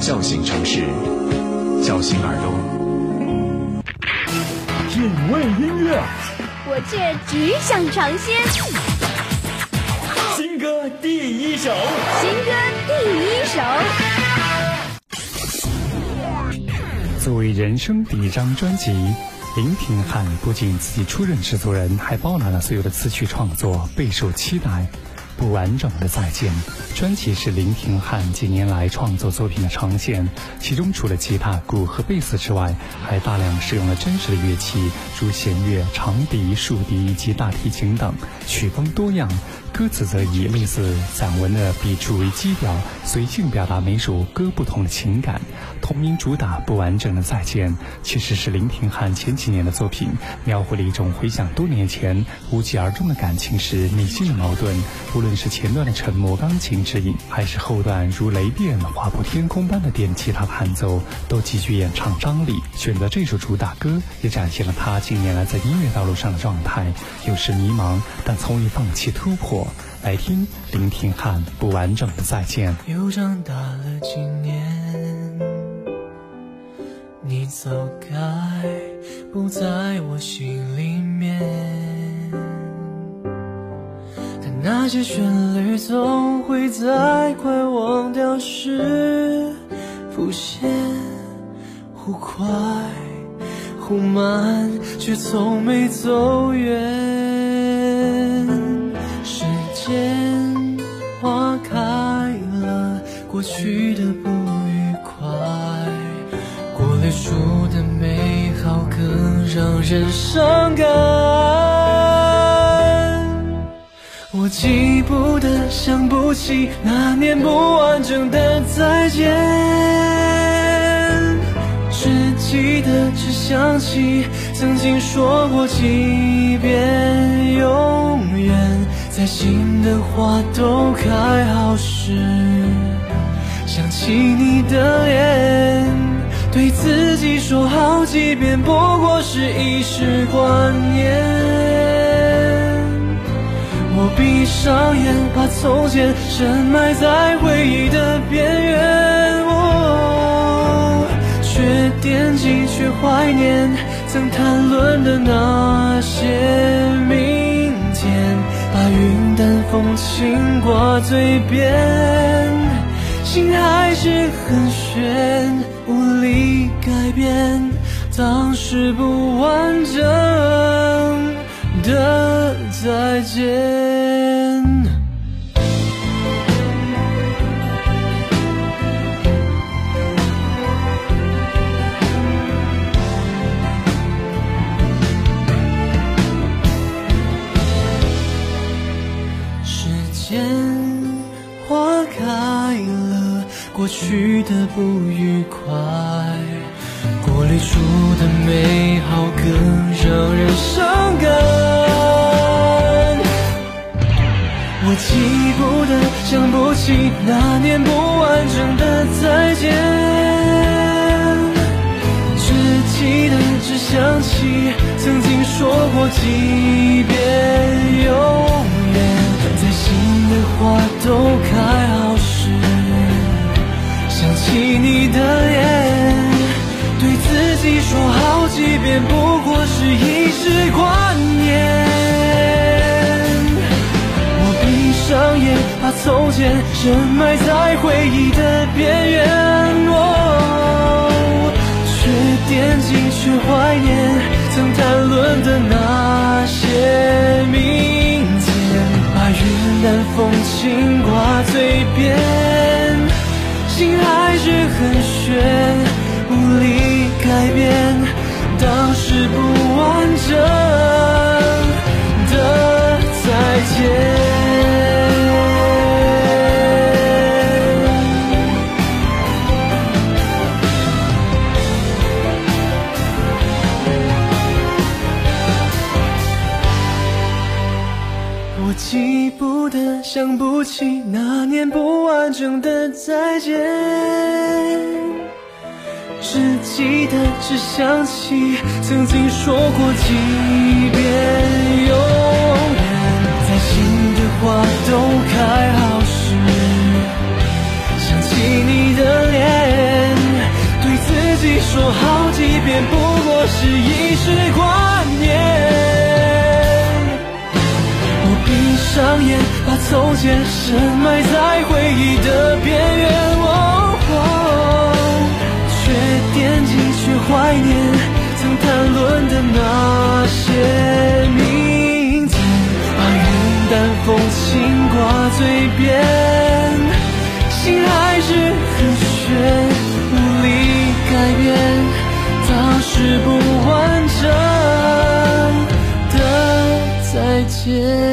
叫醒城市，叫醒耳朵。品味音乐，我却只想尝鲜。新歌第一首，新歌第一首。作为人生第一张专辑，林廷汉不仅自己出任制作人，还包揽了所有的词曲创作，备受期待。不完整的再见专辑是林廷汉近年来创作作品的呈现，其中除了吉他、鼓和贝斯之外，还大量使用了真实的乐器，如弦乐、长笛、竖笛以及大提琴等，曲风多样。歌词则以类似散文的笔触为基调，随性表达每首歌不同的情感。同名主打《不完整的再见》其实是林廷汉前几年的作品，描绘了一种回想多年前无疾而终的感情时内心的矛盾。无论论是前段的沉默钢琴指引，还是后段如雷电划破天空般的电吉他弹奏，都极具演唱张力。选择这首主打歌，也展现了他近年来在音乐道路上的状态，有时迷茫，但从未放弃突破。来听林廷汉不完整的再见。又长大了几年，你走开不在我心里面，那些旋律总会在快忘掉时浮现，忽快忽慢，却从没走远。时间花开了，过去的不愉快，过泪处的美好更让人伤感。我记不得，想不起那年不完整的再见，只记得，只想起曾经说过几遍永远。在心的花都开好时，想起你的脸，对自己说好几遍，不过是一时观念。闭上眼，把从前深埋在回忆的边缘，哦却惦记，却怀念曾谈论的那些明天。把云淡风轻挂嘴边，心还是很悬，无力改变当时不完整的再见。花开了，过去的不愉快，过滤出的美好更让人伤感。我记不得，想不起那年不完整的再见，只记得，只想起曾经说过几遍永，的花都开好时。想起你的脸，对自己说好几遍，不过是一时观念。我闭上眼，把从前深埋在回忆的边缘，哦却惦记，却怀念曾谈论的那些秘密，淡风轻挂嘴边。心还是很悬，记不得，想不起那年不完整的再见，只记得，只想起曾经说过几遍永远，在心的花都开好时，想起你的脸。对自己说好几遍，不过是一时挂念。上演，把从前深埋在回忆的边缘，却惦记，却怀念曾谈论的那些名字，把云淡风轻挂嘴边，心还是很悬，无力改变当时不完整的再见。